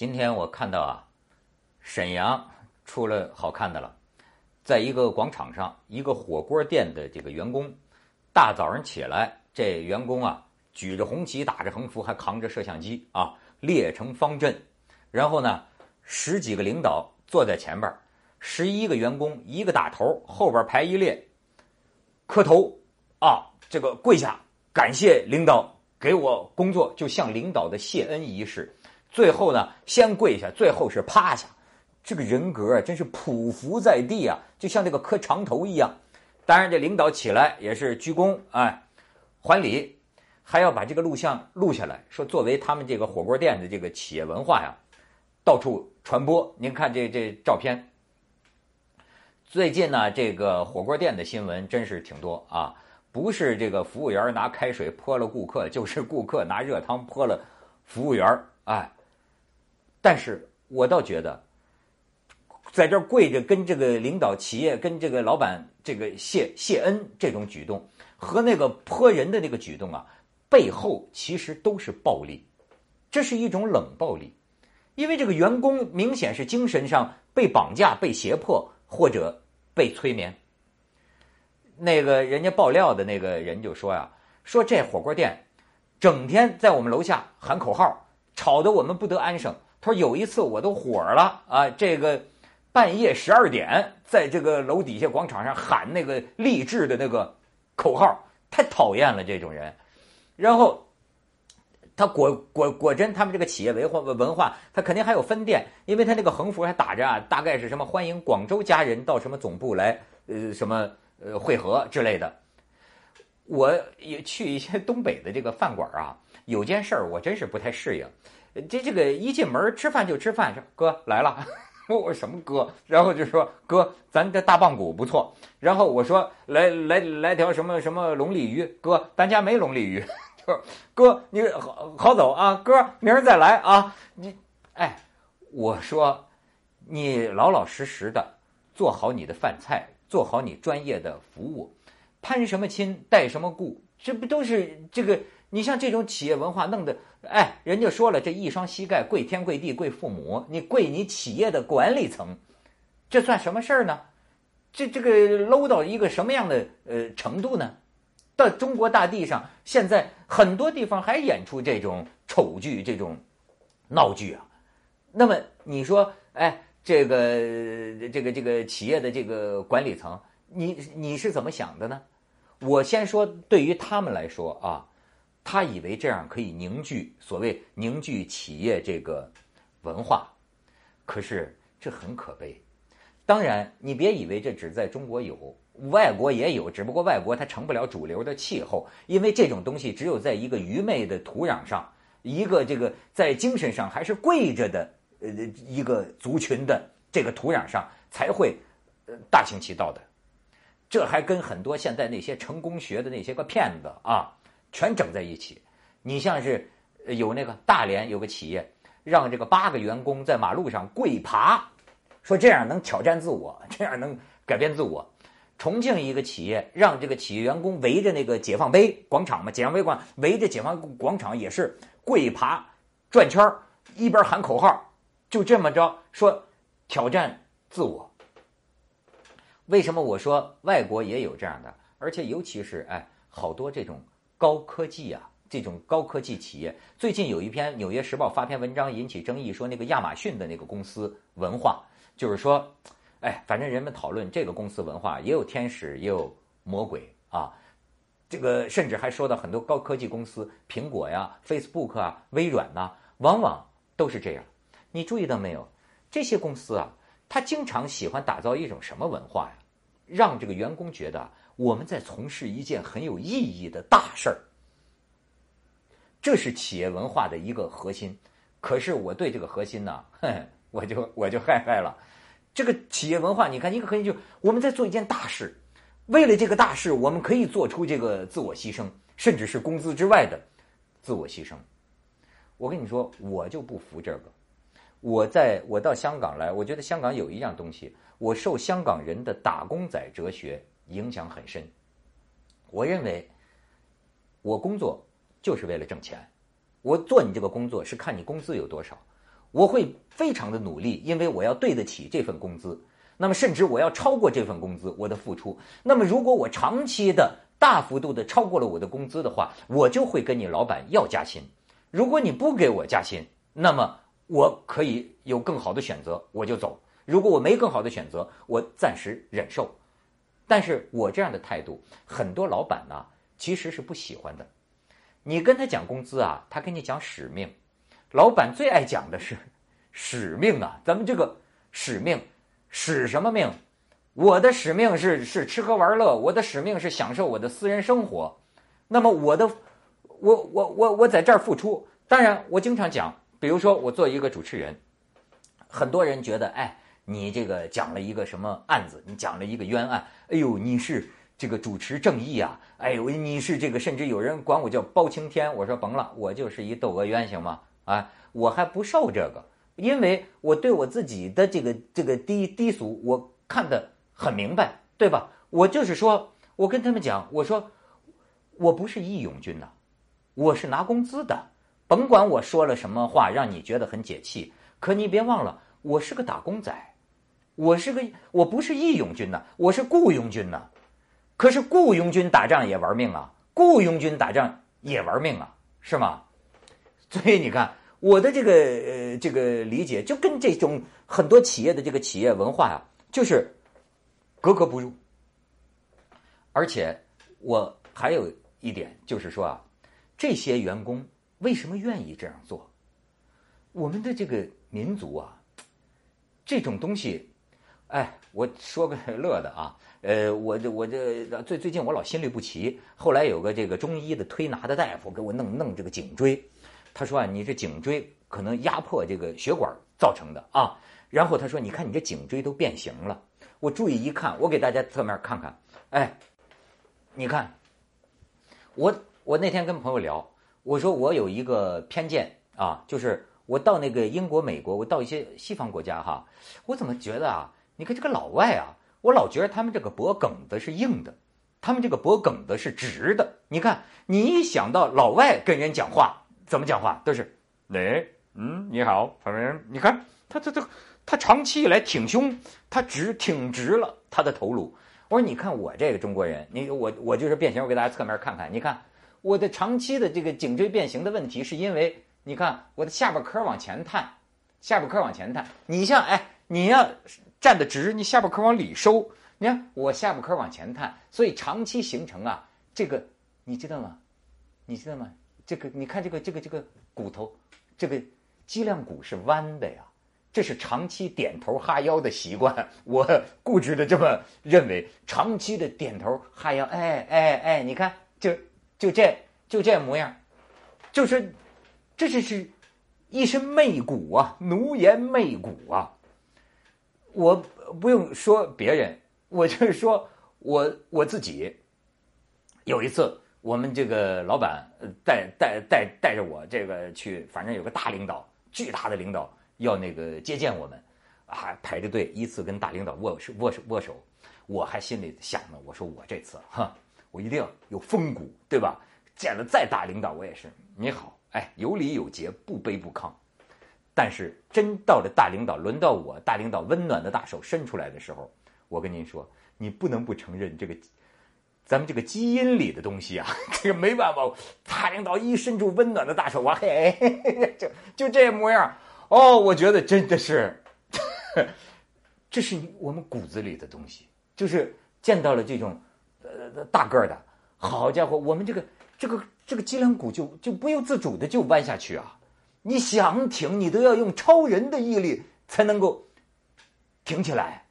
今天我看到啊，沈阳出了好看的了，在一个广场上，一个火锅店的这个员工，大早上起来，这员工啊举着红旗，打着横幅，还扛着摄像机啊，列成方阵，然后呢，十几个领导坐在前边，十一个员工一个打头，后边排一列，磕头啊，这个跪下感谢领导给我工作，就向领导的谢恩仪式。最后呢，先跪下，最后是趴下，这个人格啊，真是匍匐在地啊，就像这个磕长头一样。当然，这领导起来也是鞠躬，哎，还礼，还要把这个录像录下来，说作为他们这个火锅店的这个企业文化呀，到处传播。您看这这照片。最近呢，这个火锅店的新闻真是挺多啊，不是这个服务员拿开水泼了顾客，就是顾客拿热汤泼了服务员哎。但是我倒觉得，在这儿跪着跟这个领导、企业跟这个老板这个谢谢恩这种举动，和那个泼人的那个举动啊，背后其实都是暴力，这是一种冷暴力，因为这个员工明显是精神上被绑架、被胁迫或者被催眠。那个人家爆料的那个人就说呀：“说这火锅店整天在我们楼下喊口号，吵得我们不得安生。”他说有一次我都火了啊！这个半夜十二点，在这个楼底下广场上喊那个励志的那个口号，太讨厌了这种人。然后他果果果真，他们这个企业文化文化，他肯定还有分店，因为他那个横幅还打着啊，大概是什么欢迎广州家人到什么总部来，呃，什么呃会合之类的。我也去一些东北的这个饭馆啊，有件事儿我真是不太适应。这这个一进门吃饭就吃饭，说哥来了，我什么哥？然后就说哥，咱这大棒骨不错。然后我说来来来条什么什么龙利鱼，哥，咱家没龙利鱼。就哥你好好走啊，哥明儿再来啊。你哎，我说你老老实实的做好你的饭菜，做好你专业的服务，攀什么亲带什么故，这不都是这个？你像这种企业文化弄的，哎，人家说了，这一双膝盖跪天跪地跪父母，你跪你企业的管理层，这算什么事儿呢？这这个 low 到一个什么样的呃程度呢？到中国大地上，现在很多地方还演出这种丑剧、这种闹剧啊。那么你说，哎，这个这个这个企业的这个管理层，你你是怎么想的呢？我先说，对于他们来说啊。他以为这样可以凝聚所谓凝聚企业这个文化，可是这很可悲。当然，你别以为这只在中国有，外国也有，只不过外国它成不了主流的气候，因为这种东西只有在一个愚昧的土壤上，一个这个在精神上还是跪着的呃一个族群的这个土壤上才会呃大行其道的。这还跟很多现在那些成功学的那些个骗子啊。全整在一起，你像是有那个大连有个企业，让这个八个员工在马路上跪爬，说这样能挑战自我，这样能改变自我。重庆一个企业让这个企业员工围着那个解放碑广场嘛，解放碑广围着解放广场也是跪爬转圈儿，一边喊口号，就这么着说挑战自我。为什么我说外国也有这样的，而且尤其是哎好多这种。高科技啊，这种高科技企业，最近有一篇《纽约时报》发篇文章引起争议，说那个亚马逊的那个公司文化，就是说，哎，反正人们讨论这个公司文化也有天使也有魔鬼啊，这个甚至还说到很多高科技公司，苹果呀、Facebook 啊、微软呐，往往都是这样。你注意到没有？这些公司啊，他经常喜欢打造一种什么文化呀？让这个员工觉得。我们在从事一件很有意义的大事儿，这是企业文化的一个核心。可是我对这个核心呢，我就我就害害了。这个企业文化，你看一个核心就我们在做一件大事，为了这个大事，我们可以做出这个自我牺牲，甚至是工资之外的自我牺牲。我跟你说，我就不服这个。我在我到香港来，我觉得香港有一样东西，我受香港人的打工仔哲学。影响很深。我认为，我工作就是为了挣钱。我做你这个工作是看你工资有多少。我会非常的努力，因为我要对得起这份工资。那么，甚至我要超过这份工资，我的付出。那么，如果我长期的大幅度的超过了我的工资的话，我就会跟你老板要加薪。如果你不给我加薪，那么我可以有更好的选择，我就走。如果我没更好的选择，我暂时忍受。但是我这样的态度，很多老板呢其实是不喜欢的。你跟他讲工资啊，他跟你讲使命。老板最爱讲的是 使命啊，咱们这个使命。使什么命？我的使命是是吃喝玩乐，我的使命是享受我的私人生活。那么我的，我我我我在这儿付出。当然，我经常讲，比如说我做一个主持人，很多人觉得，哎，你这个讲了一个什么案子？你讲了一个冤案？哎呦，你是这个主持正义啊！哎呦，你是这个，甚至有人管我叫包青天。我说甭了，我就是一窦娥冤，行吗？啊，我还不受这个。因为我对我自己的这个这个低低俗，我看得很明白，对吧？我就是说，我跟他们讲，我说我不是义勇军呐，我是拿工资的。甭管我说了什么话让你觉得很解气，可你别忘了，我是个打工仔，我是个我不是义勇军呐，我是雇佣军呐。可是雇佣军打仗也玩命啊，雇佣军打仗也玩命啊，是吗？所以你看。我的这个呃这个理解就跟这种很多企业的这个企业文化呀，就是格格不入。而且我还有一点就是说啊，这些员工为什么愿意这样做？我们的这个民族啊，这种东西，哎，我说个乐的啊，呃，我这我这最最近我老心律不齐，后来有个这个中医的推拿的大夫给我弄弄这个颈椎。他说啊，你这颈椎可能压迫这个血管造成的啊。然后他说，你看你这颈椎都变形了。我注意一看，我给大家侧面看看，哎，你看，我我那天跟朋友聊，我说我有一个偏见啊，就是我到那个英国、美国，我到一些西方国家哈，我怎么觉得啊？你看这个老外啊，我老觉得他们这个脖梗子是硬的，他们这个脖梗子是直的。你看，你一想到老外跟人讲话。怎么讲话都是，哎，嗯，你好，旁边人，你看他他他他长期以来挺胸，他直挺直了他的头颅。我说你看我这个中国人，你我我就是变形，我给大家侧面看看，你看我的长期的这个颈椎变形的问题，是因为你看我的下巴颏往前探，下巴颏往前探。你像哎，你要站得直，你下巴颏往里收。你看我下巴颏往前探，所以长期形成啊，这个你知道吗？你知道吗？这个你看，这个这个这个骨头，这个脊梁骨是弯的呀，这是长期点头哈腰的习惯。我固执的这么认为，长期的点头哈腰，哎哎哎，你看，就就这就这模样，就是这是是一身媚骨啊，奴颜媚骨啊。我不用说别人，我就是说我我自己，有一次。我们这个老板带带带带着我这个去，反正有个大领导，巨大的领导要那个接见我们，还，排着队依次跟大领导握手握手握手。我还心里想呢，我说我这次哈，我一定要有风骨，对吧？见了再大领导，我也是你好，哎，有礼有节，不卑不亢。但是真到了大领导，轮到我大领导温暖的大手伸出来的时候，我跟您说，你不能不承认这个。咱们这个基因里的东西啊，这个没办法。大领导一伸出温暖的大手，哇嘿，就就这模样。哦，我觉得真的是，这是我们骨子里的东西。就是见到了这种呃大个儿的，好家伙，我们这个这个这个脊梁骨就就不由自主的就弯下去啊。你想挺，你都要用超人的毅力才能够挺起来。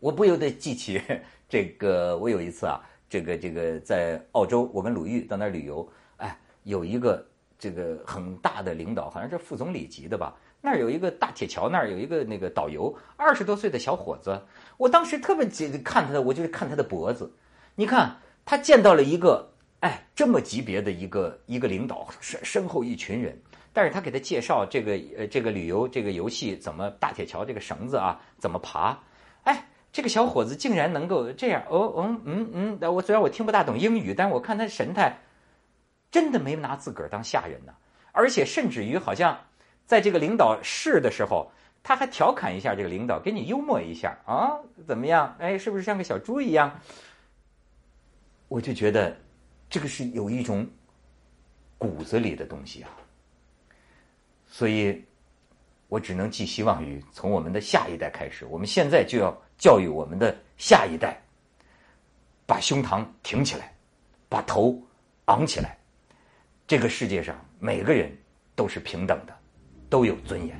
我不由得记起。这个我有一次啊，这个这个在澳洲，我跟鲁豫到那儿旅游，哎，有一个这个很大的领导，好像是副总理级的吧。那儿有一个大铁桥，那儿有一个那个导游，二十多岁的小伙子。我当时特别看他的，我就是看他的脖子。你看他见到了一个哎这么级别的一个一个领导，身身后一群人，但是他给他介绍这个呃这个旅游这个游戏怎么大铁桥这个绳子啊怎么爬，哎。这个小伙子竟然能够这样哦，嗯嗯嗯，我虽然我听不大懂英语，但是我看他神态，真的没拿自个儿当下人呢，而且甚至于好像在这个领导试的时候，他还调侃一下这个领导，给你幽默一下啊，怎么样？哎，是不是像个小猪一样？我就觉得这个是有一种骨子里的东西啊，所以我只能寄希望于从我们的下一代开始，我们现在就要教育我们的下一代，把胸膛挺起来，把头昂起来。这个世界上每个人都是平等的，都有尊严。